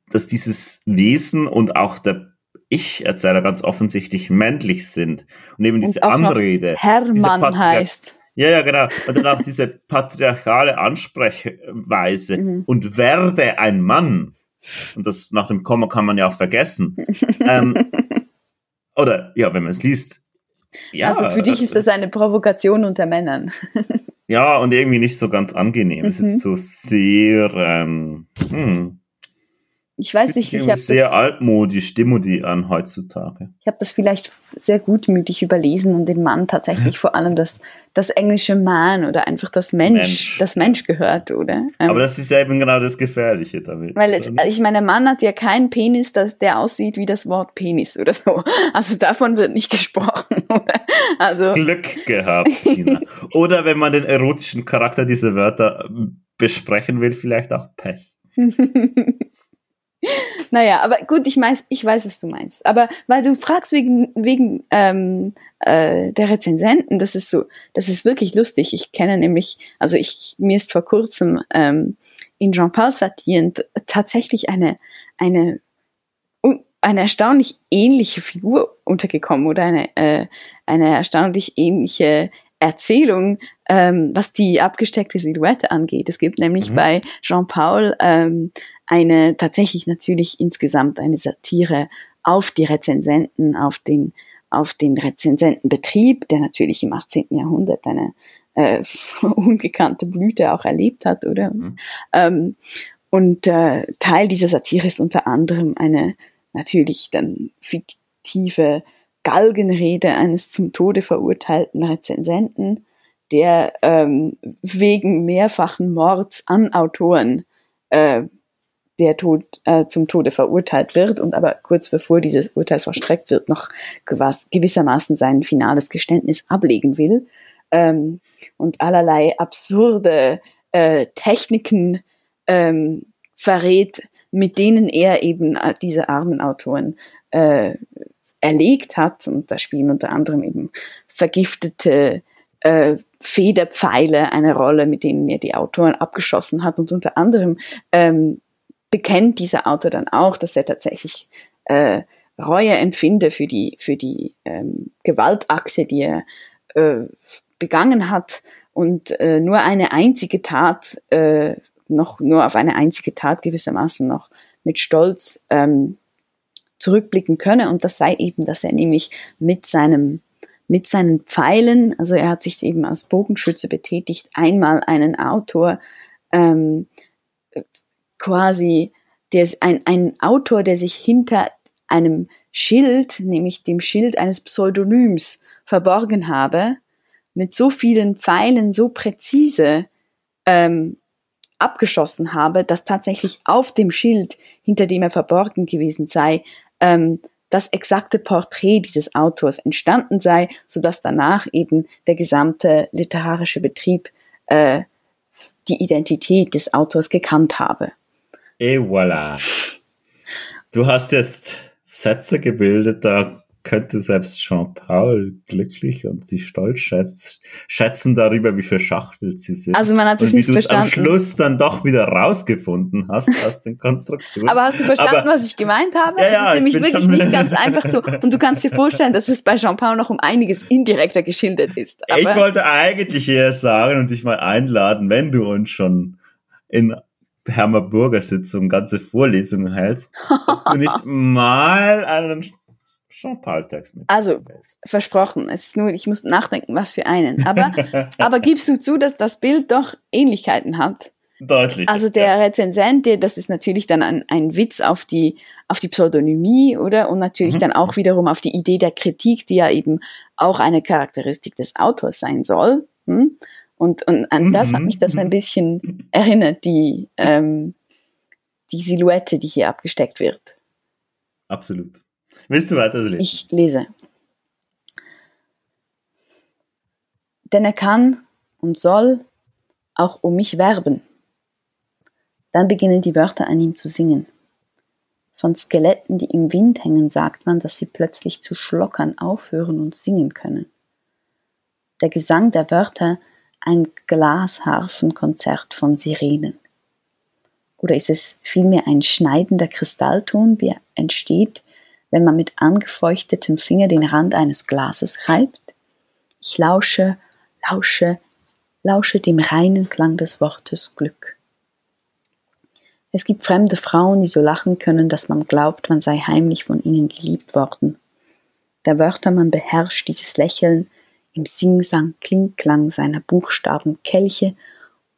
dass dieses Wesen und auch der Ich-Erzähler ganz offensichtlich männlich sind. Und eben diese und Anrede. Hermann heißt. Ja, ja, genau. Und dann auch diese patriarchale Ansprechweise mhm. und werde ein Mann. Und das nach dem Komma kann man ja auch vergessen. ähm, oder ja, wenn man es liest. Ja, also für dich ist das eine Provokation unter Männern. *laughs* Ja, und irgendwie nicht so ganz angenehm. Mhm. Es ist mhm. so sehr, ähm, hm, ich weiß nicht, ich habe sehr altmodisch Demodi an heutzutage. Ich habe das vielleicht sehr gutmütig überlesen und dem Mann tatsächlich *laughs* vor allem das, das englische Man oder einfach das Mensch, Mensch. das Mensch gehört, oder? Ähm, Aber das ist ja eben genau das Gefährliche damit. Weil es, ich meine, der Mann hat ja keinen Penis, das, der aussieht wie das Wort Penis oder so. Also davon wird nicht gesprochen, *laughs* oder? Also Glück gehabt, Sina. *laughs* oder wenn man den erotischen Charakter dieser Wörter besprechen will, vielleicht auch Pech. Naja, aber gut, ich, weiß, ich weiß, was du meinst. Aber weil du fragst wegen, wegen ähm, äh, der Rezensenten, das ist so, das ist wirklich lustig. Ich kenne nämlich, also ich, mir ist vor kurzem ähm, in Jean-Paul Sartre tatsächlich eine, eine, eine erstaunlich ähnliche Figur untergekommen oder eine, äh, eine erstaunlich ähnliche Erzählung, ähm, was die abgesteckte Silhouette angeht. Es gibt nämlich mhm. bei Jean-Paul ähm, eine tatsächlich natürlich insgesamt eine Satire auf die Rezensenten, auf den, auf den Rezensentenbetrieb, der natürlich im 18. Jahrhundert eine äh, *laughs* ungekannte Blüte auch erlebt hat, oder? Mhm. Ähm, und äh, Teil dieser Satire ist unter anderem eine natürlich dann fiktive Galgenrede eines zum Tode verurteilten Rezensenten, der ähm, wegen mehrfachen Mords an Autoren äh, der Tod, äh, zum Tode verurteilt wird und aber kurz bevor dieses Urteil verstreckt wird, noch gewass, gewissermaßen sein finales Geständnis ablegen will. Ähm, und allerlei absurde äh, Techniken ähm, verrät, mit denen er eben äh, diese armen Autoren äh, erlegt hat. Und da spielen unter anderem eben vergiftete äh, Federpfeile eine Rolle, mit denen er die Autoren abgeschossen hat. Und unter anderem ähm, bekennt dieser Autor dann auch, dass er tatsächlich äh, Reue empfinde für die, für die ähm, Gewaltakte, die er äh, begangen hat und äh, nur eine einzige Tat, äh, noch nur auf eine einzige Tat gewissermaßen noch mit Stolz ähm, zurückblicken könne. Und das sei eben, dass er nämlich mit seinem mit seinen Pfeilen, also er hat sich eben als Bogenschütze betätigt, einmal einen Autor ähm, quasi, der ein, ein Autor, der sich hinter einem Schild, nämlich dem Schild eines Pseudonyms, verborgen habe, mit so vielen Pfeilen so präzise ähm, abgeschossen habe, dass tatsächlich auf dem Schild, hinter dem er verborgen gewesen sei, ähm, das exakte Porträt dieses Autors entstanden sei, so dass danach eben der gesamte literarische Betrieb äh, die Identität des Autors gekannt habe. Et voilà. Du hast jetzt Sätze gebildet, da könnte selbst Jean-Paul glücklich und sich stolz schätzt, schätzen darüber, wie verschachtelt sie sind. Also man hat es nicht verstanden. am Schluss dann doch wieder rausgefunden hast aus den Konstruktionen. Aber hast du verstanden, Aber, was ich gemeint habe? Ja, ja, es ist nämlich wirklich nicht ganz einfach so. Und du kannst dir vorstellen, dass es bei Jean-Paul noch um einiges indirekter geschildert ist. Aber ich wollte eigentlich eher sagen und dich mal einladen, wenn du uns schon in Hermer Burger Sitzung ganze Vorlesungen hältst, du nicht *laughs* mal einen Jean-Paul-Text mit. Also, versprochen. Es ist nur, ich muss nachdenken, was für einen. Aber, *laughs* aber gibst du zu, dass das Bild doch Ähnlichkeiten hat? Deutlich. Also der ja. Rezensent, das ist natürlich dann ein, ein Witz auf die, auf die Pseudonymie, oder? Und natürlich mhm. dann auch wiederum auf die Idee der Kritik, die ja eben auch eine Charakteristik des Autors sein soll. Hm? Und, und an das hat mich das ein mhm. bisschen erinnert, die, ähm, die Silhouette, die hier abgesteckt wird. Absolut. Willst du weiter lesen? Ich lese. Denn er kann und soll auch um mich werben. Dann beginnen die Wörter an ihm zu singen. Von Skeletten, die im Wind hängen, sagt man, dass sie plötzlich zu schlockern aufhören und singen können. Der Gesang der Wörter ein Glasharfenkonzert von Sirenen. Oder ist es vielmehr ein schneidender Kristallton, wie er entsteht, wenn man mit angefeuchtetem Finger den Rand eines Glases reibt? Ich lausche, lausche, lausche dem reinen Klang des Wortes Glück. Es gibt fremde Frauen, die so lachen können, dass man glaubt, man sei heimlich von ihnen geliebt worden. Der Wörtermann beherrscht dieses Lächeln im Singsang, Klingklang seiner Buchstaben, Kelche,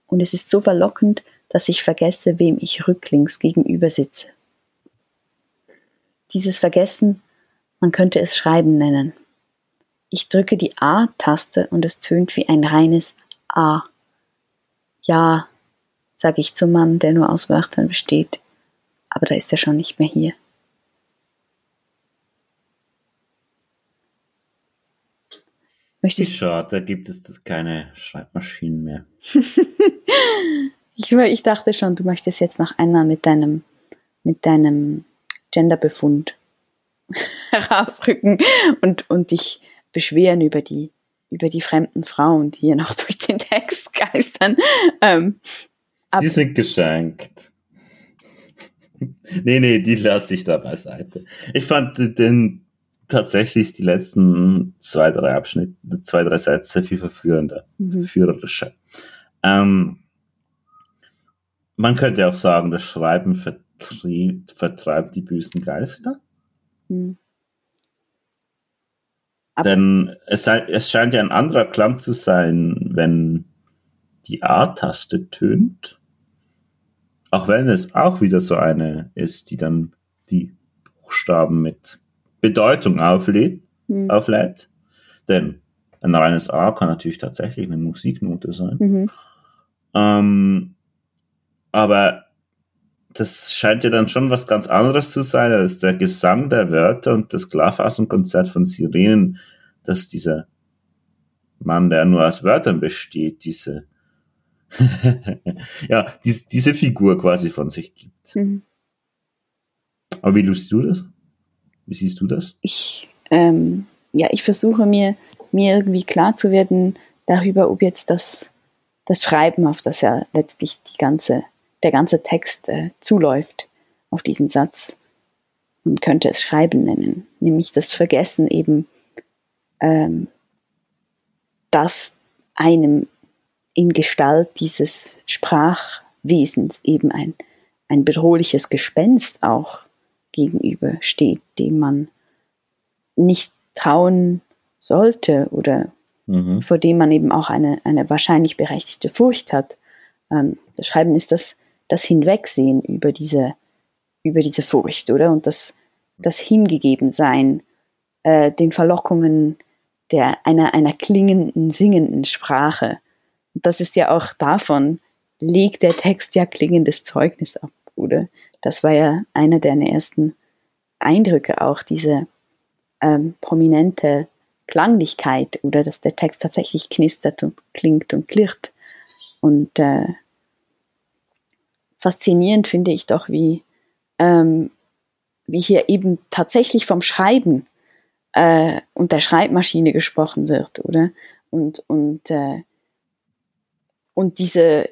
und es ist so verlockend, dass ich vergesse, wem ich rücklings gegenüber sitze. Dieses Vergessen, man könnte es Schreiben nennen. Ich drücke die A-Taste und es tönt wie ein reines A. Ja, sage ich zum Mann, der nur aus Wörtern besteht, aber da ist er schon nicht mehr hier. Möchtest Schade, da gibt es keine Schreibmaschinen mehr. *laughs* ich, ich dachte schon, du möchtest jetzt noch einmal mit deinem, mit deinem Genderbefund *laughs* herausrücken und, und dich beschweren über die, über die fremden Frauen, die hier noch *laughs* durch den Text geistern. Ähm, Sie sind geschenkt. nee, nee, die lasse ich da beiseite. Ich fand den tatsächlich die letzten zwei, drei Abschnitte, zwei, drei Sätze viel verführender, mhm. führerischer. Ähm, man könnte auch sagen, das Schreiben vertrieb, vertreibt die bösen Geister. Mhm. Denn es, es scheint ja ein anderer Klang zu sein, wenn die A-Taste tönt. Auch wenn es auch wieder so eine ist, die dann die Buchstaben mit Bedeutung auflädt. Mhm. auflädt. Denn ein reines A kann natürlich tatsächlich eine Musiknote sein. Mhm. Ähm, aber das scheint ja dann schon was ganz anderes zu sein als der Gesang der Wörter und das Klarfassenkonzert von Sirenen, dass dieser Mann, der nur aus Wörtern besteht, diese *laughs* ja, dies, diese Figur quasi von sich gibt. Mhm. Aber wie lust du das? Wie siehst du das? Ich, ähm, ja, ich versuche mir, mir irgendwie klar zu werden darüber, ob jetzt das, das Schreiben, auf das ja letztlich die ganze der ganze Text äh, zuläuft auf diesen Satz. Man könnte es Schreiben nennen, nämlich das Vergessen eben, ähm, dass einem in Gestalt dieses Sprachwesens eben ein, ein bedrohliches Gespenst auch gegenübersteht, dem man nicht trauen sollte oder mhm. vor dem man eben auch eine, eine wahrscheinlich berechtigte Furcht hat. Ähm, das Schreiben ist das das Hinwegsehen über diese, über diese Furcht, oder? Und das, das Hingegebensein äh, den Verlockungen der, einer, einer klingenden, singenden Sprache. Und das ist ja auch davon, legt der Text ja klingendes Zeugnis ab, oder? Das war ja einer der ersten Eindrücke auch, diese ähm, prominente Klanglichkeit oder dass der Text tatsächlich knistert und klingt und klirrt. und äh, faszinierend finde ich doch, wie, ähm, wie hier eben tatsächlich vom Schreiben äh, und der Schreibmaschine gesprochen wird, oder? Und, und, äh, und diese,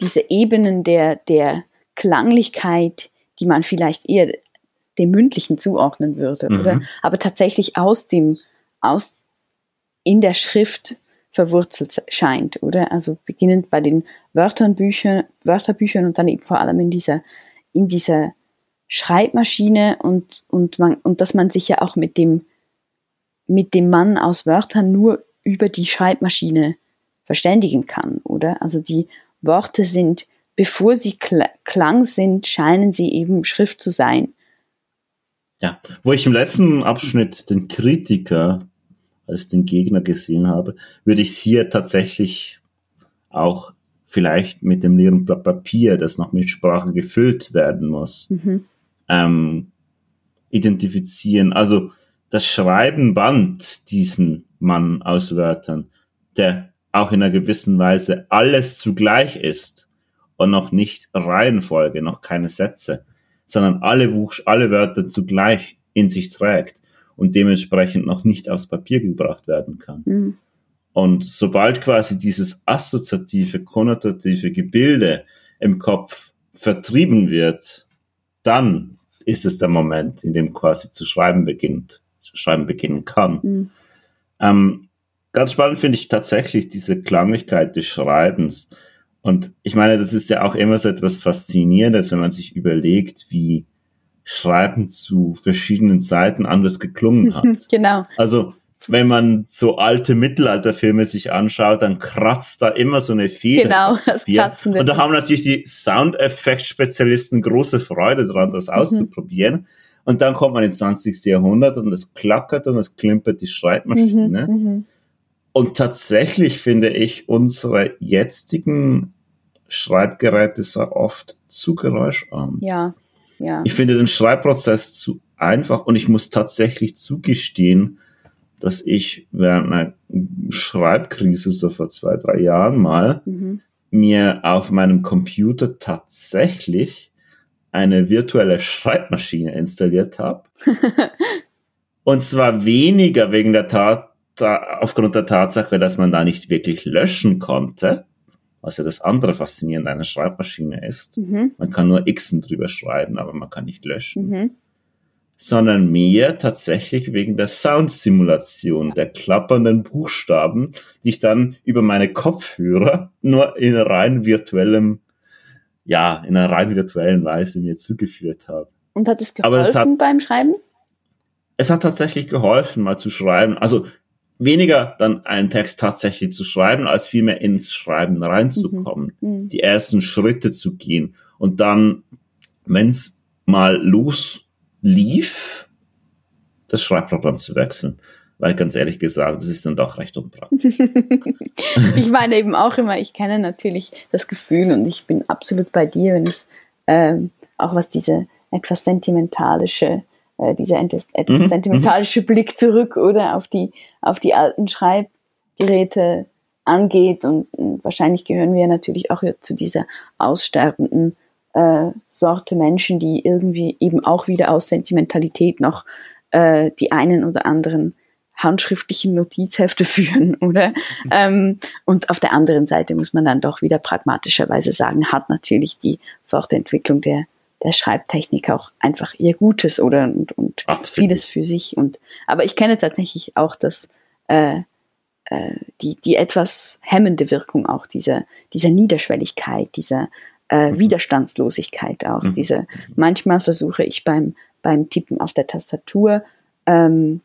diese Ebenen der, der Klanglichkeit, die man vielleicht eher dem Mündlichen zuordnen würde, mhm. oder? Aber tatsächlich aus dem, aus, in der Schrift verwurzelt scheint, oder? Also beginnend bei den Wörterbüchern, Wörterbüchern und dann eben vor allem in dieser, in dieser Schreibmaschine und, und, man, und dass man sich ja auch mit dem, mit dem Mann aus Wörtern nur über die Schreibmaschine verständigen kann, oder? Also die Worte sind, bevor sie Klang sind, scheinen sie eben Schrift zu sein. Ja, wo ich im letzten Abschnitt den Kritiker als den Gegner gesehen habe, würde ich es hier tatsächlich auch vielleicht mit dem leeren Blatt Papier, das noch mit Sprache gefüllt werden muss, mhm. ähm, identifizieren. Also das Schreiben band diesen Mann aus Wörtern, der auch in einer gewissen Weise alles zugleich ist und noch nicht Reihenfolge, noch keine Sätze, sondern alle, Buch alle Wörter zugleich in sich trägt und dementsprechend noch nicht aufs Papier gebracht werden kann. Mhm. Und sobald quasi dieses assoziative, konnotative Gebilde im Kopf vertrieben wird, dann ist es der Moment, in dem quasi zu schreiben beginnt, zu schreiben beginnen kann. Mhm. Ähm, ganz spannend finde ich tatsächlich diese Klanglichkeit des Schreibens. Und ich meine, das ist ja auch immer so etwas Faszinierendes, wenn man sich überlegt, wie Schreiben zu verschiedenen Seiten anders geklungen hat. *laughs* genau. Also wenn man so alte Mittelalterfilme sich anschaut, dann kratzt da immer so eine Feder. Genau, das Kratzen. Und da haben natürlich die Soundeffekt-Spezialisten große Freude dran, das mhm. auszuprobieren. Und dann kommt man ins 20. Jahrhundert und es klackert und es klimpert die Schreibmaschine. Mhm, mhm. und tatsächlich finde ich unsere jetzigen Schreibgeräte sehr oft zu geräuscharm. Ja, ja. Ich finde den Schreibprozess zu einfach und ich muss tatsächlich zugestehen, dass ich während einer Schreibkrise so vor zwei, drei Jahren mal mhm. mir auf meinem Computer tatsächlich eine virtuelle Schreibmaschine installiert habe. *laughs* und zwar weniger wegen der Tat, aufgrund der Tatsache, dass man da nicht wirklich löschen konnte, was ja das andere Faszinierende einer Schreibmaschine ist. Mhm. Man kann nur Xen drüber schreiben, aber man kann nicht löschen. Mhm. Sondern mehr tatsächlich wegen der Soundsimulation, der klappernden Buchstaben, die ich dann über meine Kopfhörer nur in rein virtuellem, ja, in einer rein virtuellen Weise mir zugeführt habe. Und hat es geholfen hat, beim Schreiben? Es hat tatsächlich geholfen, mal zu schreiben. Also weniger dann einen Text tatsächlich zu schreiben, als vielmehr ins Schreiben reinzukommen, mhm. mhm. die ersten Schritte zu gehen und dann, wenn es mal loslief, das Schreibprogramm zu wechseln. Weil ganz ehrlich gesagt, das ist dann doch recht unpraktisch. *laughs* ich meine eben auch immer, ich kenne natürlich das Gefühl und ich bin absolut bei dir, wenn es ähm, auch was diese etwas sentimentalische äh, dieser etwas mhm. sentimentalische Blick zurück oder auf die, auf die alten Schreibgeräte angeht. Und, und wahrscheinlich gehören wir natürlich auch zu dieser aussterbenden äh, Sorte Menschen, die irgendwie eben auch wieder aus Sentimentalität noch äh, die einen oder anderen handschriftlichen Notizhefte *laughs* führen, oder? Ähm, und auf der anderen Seite muss man dann doch wieder pragmatischerweise sagen, hat natürlich die Fortentwicklung der der Schreibtechnik auch einfach ihr Gutes oder und, und vieles für sich. Und aber ich kenne tatsächlich auch das äh, äh, die die etwas hemmende Wirkung auch dieser dieser Niederschwelligkeit, dieser äh, mhm. Widerstandslosigkeit auch. Mhm. Diese manchmal versuche ich beim beim Tippen auf der Tastatur ähm,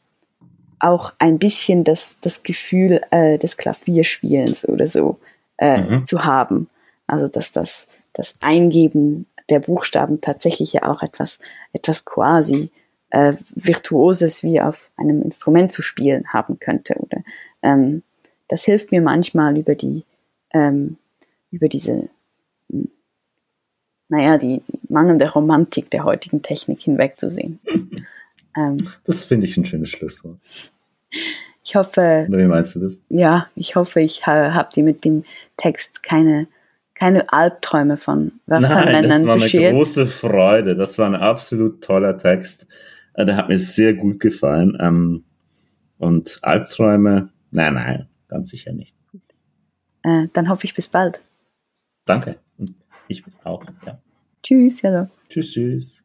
auch ein bisschen das das Gefühl äh, des Klavierspielens oder so äh, mhm. zu haben. Also dass das das Eingeben der Buchstaben tatsächlich ja auch etwas, etwas quasi äh, Virtuoses wie auf einem Instrument zu spielen haben könnte. Oder ähm, das hilft mir manchmal über die, ähm, über diese, hm, naja, die, die mangelnde Romantik der heutigen Technik hinwegzusehen. *laughs* ähm, das finde ich ein schönes Schlusswort. Ich hoffe. Oder wie meinst du das? Ja, ich hoffe, ich ha, habe dir mit dem Text keine, keine Albträume von Wachtermännern Nein, das war eine beschert. große Freude. Das war ein absolut toller Text. Äh, der hat mir sehr gut gefallen. Ähm, und Albträume, nein, nein, ganz sicher nicht. Äh, dann hoffe ich bis bald. Danke. Ich auch, ja. Tschüss, ja. Tschüss, tschüss.